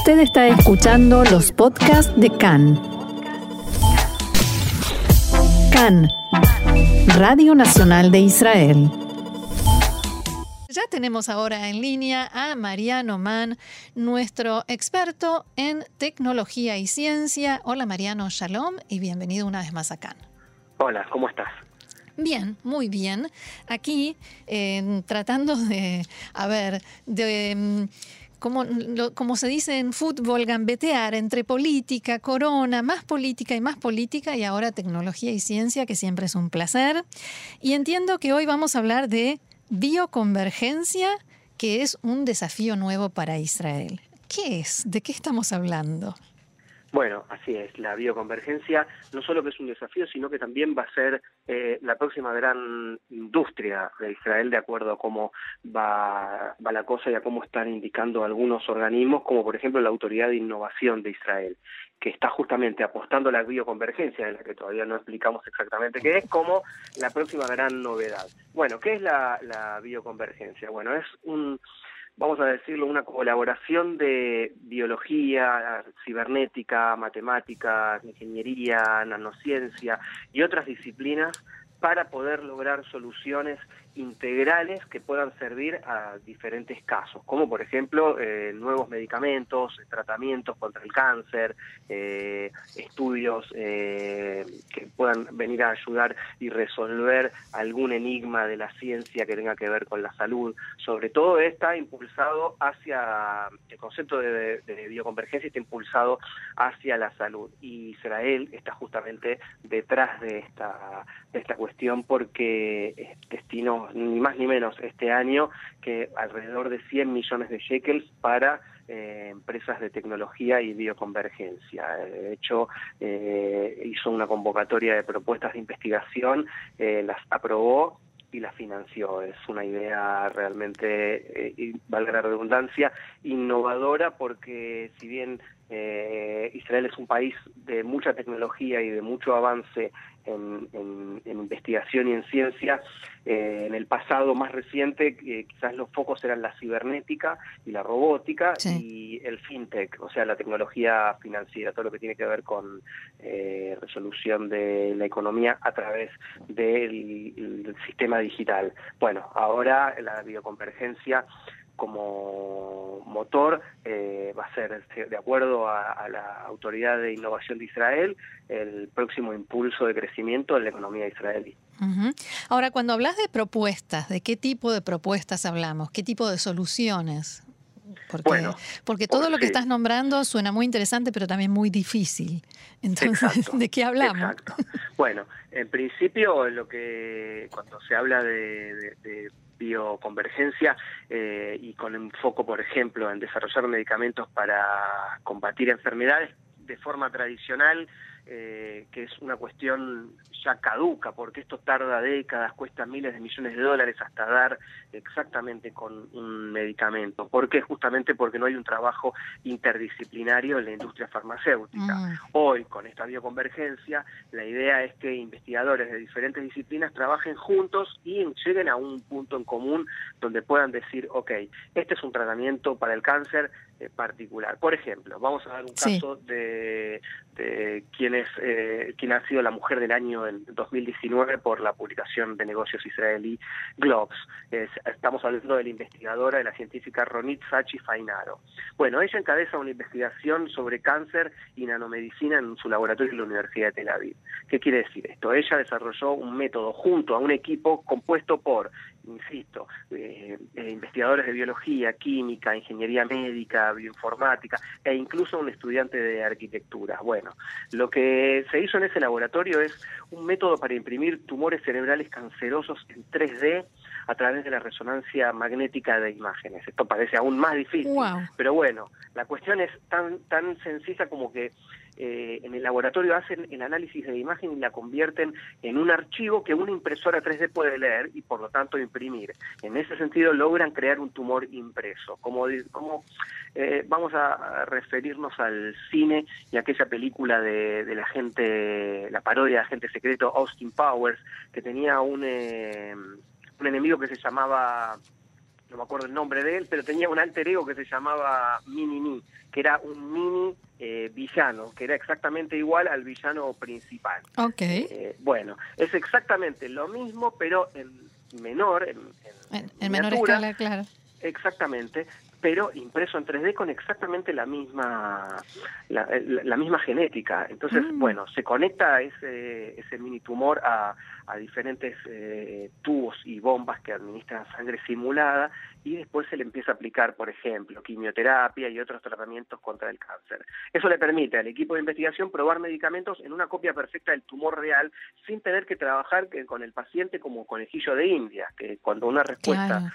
Usted está escuchando los podcasts de CAN. CAN, Radio Nacional de Israel. Ya tenemos ahora en línea a Mariano Mann, nuestro experto en tecnología y ciencia. Hola Mariano, shalom y bienvenido una vez más a CAN. Hola, ¿cómo estás? Bien, muy bien. Aquí eh, tratando de, a ver, de... como se dice en fútbol, gambetear entre política, corona, más política y más política, y ahora tecnología y ciencia, que siempre es un placer. Y entiendo que hoy vamos a hablar de bioconvergencia, que es un desafío nuevo para Israel. ¿Qué es? ¿De qué estamos hablando? Bueno, así es, la bioconvergencia no solo que es un desafío, sino que también va a ser eh, la próxima gran industria de Israel de acuerdo a cómo va, va la cosa y a cómo están indicando algunos organismos, como por ejemplo la Autoridad de Innovación de Israel, que está justamente apostando a la bioconvergencia, en la que todavía no explicamos exactamente qué es, como la próxima gran novedad. Bueno, ¿qué es la, la bioconvergencia? Bueno, es un vamos a decirlo, una colaboración de biología, cibernética, matemáticas, ingeniería, nanociencia y otras disciplinas para poder lograr soluciones integrales que puedan servir a diferentes casos, como por ejemplo eh, nuevos medicamentos, tratamientos contra el cáncer, eh, estudios eh, que puedan venir a ayudar y resolver algún enigma de la ciencia que tenga que ver con la salud. Sobre todo está impulsado hacia, el concepto de, de bioconvergencia está impulsado hacia la salud y Israel está justamente detrás de esta, de esta cuestión porque eh, destinó ni más ni menos este año que alrededor de 100 millones de shekels para eh, empresas de tecnología y bioconvergencia. De hecho, eh, hizo una convocatoria de propuestas de investigación, eh, las aprobó y las financió. Es una idea realmente, eh, valga la redundancia, innovadora porque si bien eh, Israel es un país de mucha tecnología y de mucho avance en, en, en investigación y en ciencia, eh, en el pasado más reciente eh, quizás los focos eran la cibernética y la robótica Sí. y el fintech, o sea, la tecnología financiera, todo lo que tiene que ver con eh, resolución de la economía a través del, del sistema digital. Bueno, ahora la bioconvergencia como motor eh, va a ser, de acuerdo a, a, la Autoridad de Innovación de Israel, el próximo impulso de crecimiento de la economía israelí. Uh -huh. Ahora, cuando hablas de propuestas, ¿de qué tipo de propuestas hablamos? ¿Qué tipo de soluciones? Porque, bueno, porque todo lo que sí. estás nombrando suena muy interesante, pero también muy difícil. Entonces, Exacto, ¿de qué hablamos? Exacto. Bueno, en principio, lo que cuando se habla de, de, de bioconvergencia eh, y con enfoco, por ejemplo, en desarrollar medicamentos para combatir enfermedades de forma tradicional, eh, que es una cuestión ya caduca, porque esto tarda décadas, cuesta miles de millones de dólares hasta dar exactamente con un medicamento. ¿Por qué? Justamente porque no hay un trabajo interdisciplinario en la industria farmacéutica. Mm. Hoy, con esta bioconvergencia, la idea es que investigadores de diferentes disciplinas trabajen juntos y lleguen a un punto en común donde puedan decir, ok, este es un tratamiento para el cáncer eh, particular. Por ejemplo, vamos a dar un Sí. caso de, de quién es eh, quién ha sido la mujer del año en 2019 por la publicación de negocios israelí Globes. Es- estamos hablando de la investigadora, de la científica Ronit Sachi Fainaro. Bueno, ella encabeza una investigación sobre cáncer y nanomedicina en su laboratorio en la Universidad de Tel Aviv. ¿Qué quiere decir esto? Ella desarrolló un método junto a un equipo compuesto por, insisto, eh, eh, investigadores de biología, química, ingeniería médica, bioinformática e incluso un estudiante de arquitectura. Bueno, lo que se hizo en ese laboratorio es un método para imprimir tumores cerebrales cancerosos en 3D a través de la resonancia magnética de imágenes. Esto parece aún más difícil, Wow. pero bueno, la cuestión es tan tan sencilla como que eh, en el laboratorio hacen el análisis de la imagen y la convierten en un archivo que una impresora 3D puede leer y por lo tanto imprimir. En ese sentido logran crear un tumor impreso. Como, como eh, vamos a, a referirnos al cine y aquella película de, de la gente, la parodia de agente secreto Austin Powers, que tenía un, eh, un enemigo que se llamaba no me acuerdo el nombre de él, pero tenía un alter ego que se llamaba Mini que era un mini eh, villano, que era exactamente igual al villano principal. Ok. Eh, bueno, es exactamente lo mismo, pero en menor, en, en, menor escala, claro. Exactamente, pero impreso en 3D con exactamente la misma la, misma genética. Entonces, mm. bueno, se conecta ese, ese mini tumor a, a diferentes eh, tubos y bombas que administran sangre simulada y después se le empieza a aplicar, por ejemplo, quimioterapia y otros tratamientos contra el cáncer. Eso le permite al equipo de investigación probar medicamentos en una copia perfecta del tumor real sin tener que trabajar con el paciente como conejillo de India, que cuando una respuesta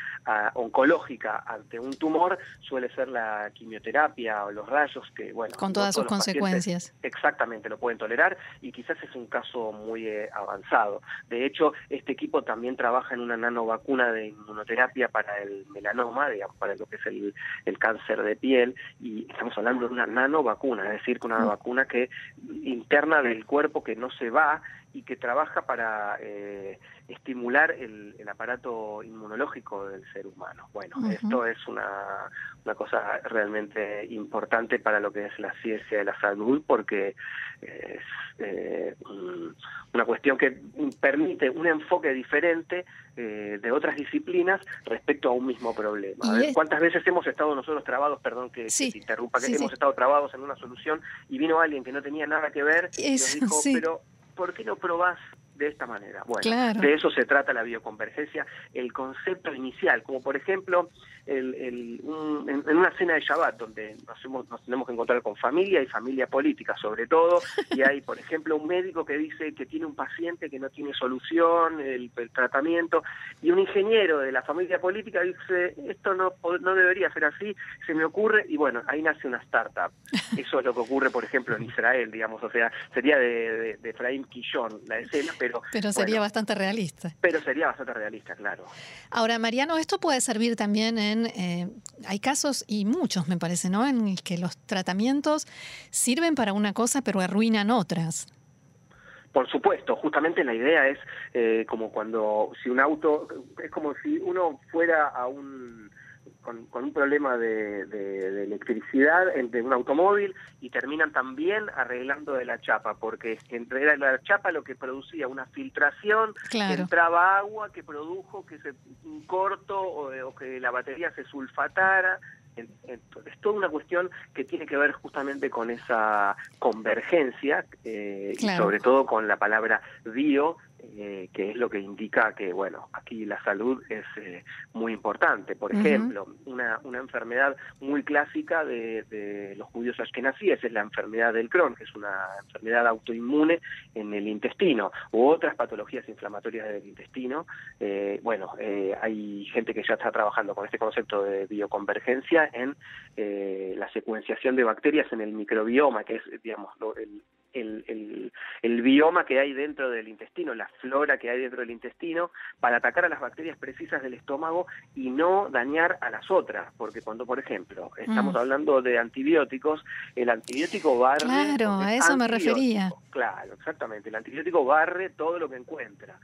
oncológica ante un tumor suele ser la quimioterapia o los rayos que, bueno, con todas sus consecuencias. Exactamente, lo pueden tolerar y quizás es un caso muy eh, avanzado. De hecho, este equipo también trabaja en una nanovacuna de inmunoterapia para el melanoma, digamos, para lo que es el, cáncer de piel, y estamos hablando de una nanovacuna, es decir, una mm. vacuna que interna del cuerpo que no se va y que trabaja para eh, estimular el, aparato inmunológico del ser humano. Bueno, esto es una, una cosa realmente importante para lo que es la ciencia de la salud porque es eh, una cuestión que permite un enfoque diferente eh, de otras disciplinas respecto a un mismo problema. ¿Cuántas veces hemos estado nosotros trabados, perdón que, te interrumpa, que hemos estado trabados en una solución y vino alguien que no tenía nada que ver y nos dijo, pero ¿por qué no probás de esta manera? Bueno, de eso se trata la bioconvergencia, el concepto inicial, como por ejemplo el, en, una cena de Shabbat, donde nos, nos, tenemos que encontrar con familia y familia política sobre todo, y hay, por ejemplo, un médico que dice que tiene un paciente que no tiene solución, el, tratamiento, y un ingeniero de la familia política dice, esto no, no debería ser así, se me ocurre, y bueno, ahí nace una startup. Eso es lo que ocurre, por ejemplo, en Israel, digamos, o sea, sería de, de, Efraín Quillón la escena, pero... Pero sería bastante realista. Pero sería bastante realista, claro. Ahora, Mariano, esto puede servir también en eh, hay casos, y muchos me parece, ¿no? En que los tratamientos sirven para una cosa pero arruinan otras. Por supuesto, justamente la idea es eh, como cuando, si un auto, es como si uno fuera a un con, un problema de, de, electricidad de un automóvil y terminan también arreglando de la chapa, porque entre la chapa lo que producía una filtración, entraba agua que produjo que se un corto o, que la batería se sulfatara. Es toda una cuestión que tiene que ver justamente con esa convergencia eh, y sobre todo con la palabra bio, eh, que es lo que indica que, bueno, aquí la salud es eh, muy importante. Por ejemplo, una, una enfermedad muy clásica de, de los judíos ashkenazíes es la enfermedad del Crohn, que es una enfermedad autoinmune en el intestino, u otras patologías inflamatorias del intestino. Eh, bueno, hay gente que ya está trabajando con este concepto de bioconvergencia en la secuenciación de bacterias en el microbioma, que es, digamos, el, el, el, bioma que hay dentro del intestino, la flora que hay dentro del intestino, para atacar a las bacterias precisas del estómago y no dañar a las otras. Porque cuando, por ejemplo, estamos mm. hablando de antibióticos, el antibiótico barre... Claro, a eso me refería. Claro, exactamente. El antibiótico barre todo lo que encuentra.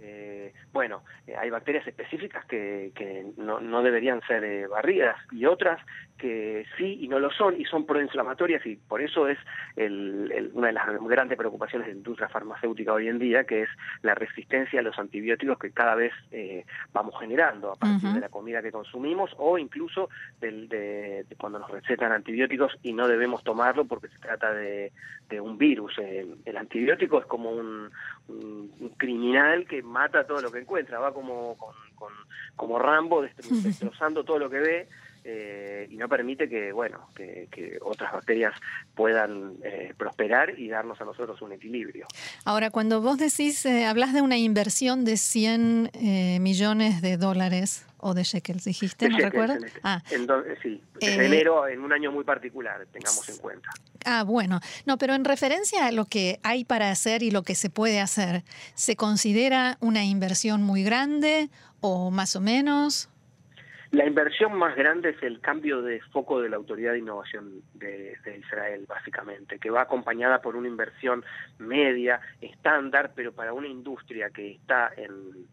Eh, bueno, eh, hay bacterias específicas que, que no, no, deberían ser eh, barridas y otras que sí y no lo son y son proinflamatorias y por eso es el, una de las grandes preocupaciones de la industria farmacéutica hoy en día, que es la resistencia a los antibióticos que cada vez eh, vamos generando a partir de la comida que consumimos o incluso del, de, cuando nos recetan antibióticos y no debemos tomarlo porque se trata de, de un virus. el antibiótico es como un, un, criminal que mata todo lo que encuentra, va como, con, como Rambo destrozando todo lo que ve eh, y no permite que, bueno, que, otras bacterias puedan eh, prosperar y darnos a nosotros un equilibrio. Ahora, cuando vos decís, eh, hablas de una inversión de 100 millones de dólares o de shekels, dijiste, ¿no recuerdas? Este, ah. sí, en enero, en un año muy particular, tengamos en cuenta. Ah, bueno. No, pero en referencia a lo que hay para hacer y lo que se puede hacer, ¿se considera una inversión muy grande o más o menos? La inversión más grande es el cambio de foco de la Autoridad de Innovación de, Israel, básicamente, que va acompañada por una inversión media, estándar, pero para una industria que está en,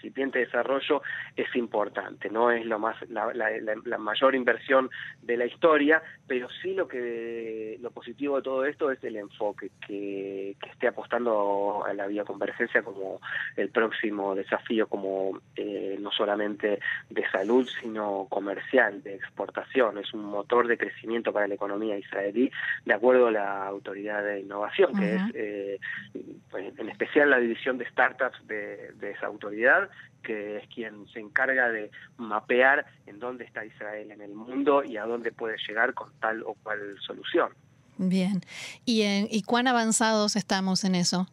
incipiente desarrollo es importante, no es lo más la, mayor inversión de la historia, pero sí lo que lo positivo de todo esto es el enfoque que, esté apostando a la bioconvergencia como el próximo desafío, como eh, no solamente de salud, sino comercial, de exportación, es un motor de crecimiento para la economía israelí, de acuerdo a la autoridad de innovación, que es eh, pues, en especial la división de startups de, esa autoridad, que es quien se encarga de mapear en dónde está Israel en el mundo y a dónde puede llegar con tal o cual solución. Bien. ¿Y, ¿Y cuán avanzados estamos en eso?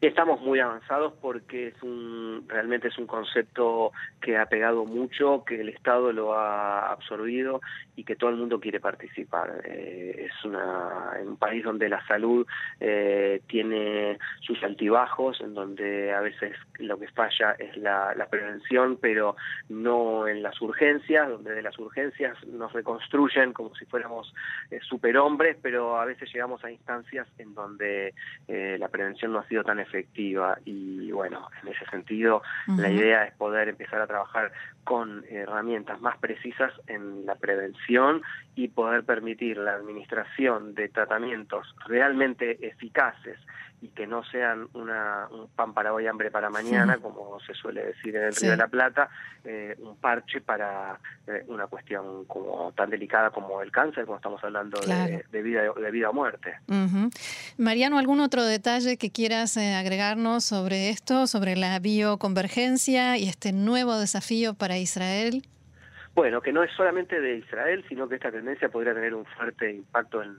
Estamos muy avanzados porque es un realmente es un concepto que ha pegado mucho, que el Estado lo ha absorbido y que todo el mundo quiere participar. Eh, es una, un país donde la salud eh, tiene sus altibajos, en donde a veces lo que falla es la, prevención, pero no en las urgencias, donde de las urgencias nos reconstruyen como si fuéramos eh, superhombres, pero a veces llegamos a instancias en donde la prevención no ha sido tan efectiva y bueno, en ese sentido la idea es poder empezar a trabajar con herramientas más precisas en la prevención y poder permitir la administración de tratamientos realmente eficaces y que no sean una, un pan para hoy, hambre para mañana, como se suele decir en el Río de la Plata, eh, un parche para eh, una cuestión como tan delicada como el cáncer, como estamos hablando de, vida, de vida o muerte. Mariano, ¿algún otro detalle que quieras eh, agregarnos sobre esto, sobre la bioconvergencia y este nuevo desafío para Israel? Bueno, que no es solamente de Israel, sino que esta tendencia podría tener un fuerte impacto en,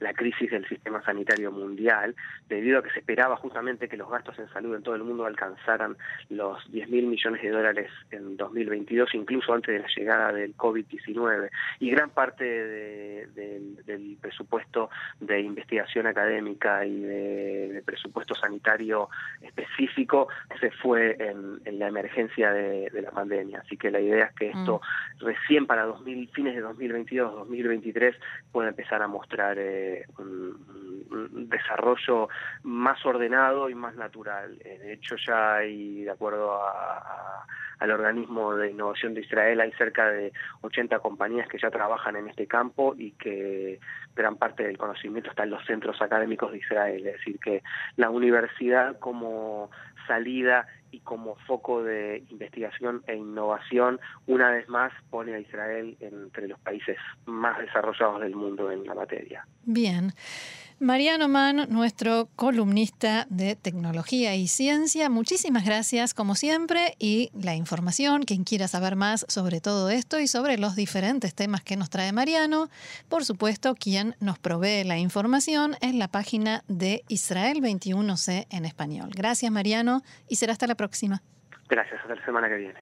la crisis del sistema sanitario mundial, debido a que se esperaba justamente que los gastos en salud en todo el mundo alcanzaran los 10 mil millones de dólares en 2022, incluso antes de la llegada del COVID-19. Y gran parte del presupuesto de investigación académica y de, presupuesto sanitario específico se fue en, la emergencia de, la pandemia. Así que la idea es que esto mm recién para 2000, fines de 2022, 2023 puede empezar a mostrar eh, un, desarrollo más ordenado y más natural. Eh, de hecho ya hay, de acuerdo al organismo de innovación de Israel, hay cerca de 80 compañías que ya trabajan en este campo y que gran parte del conocimiento está en los centros académicos de Israel, es decir, que la universidad como salida y como foco de investigación e innovación, una vez más pone a Israel entre los países más desarrollados del mundo en la materia. Bien. Mariano Mann, nuestro columnista de tecnología y ciencia, muchísimas gracias como siempre y la información, quien quiera saber más sobre todo esto y sobre los diferentes temas que nos trae Mariano, por supuesto, quien nos provee la información es la página de Israel 21C en español. Gracias Mariano y será hasta la próxima. Gracias, hasta la semana que viene.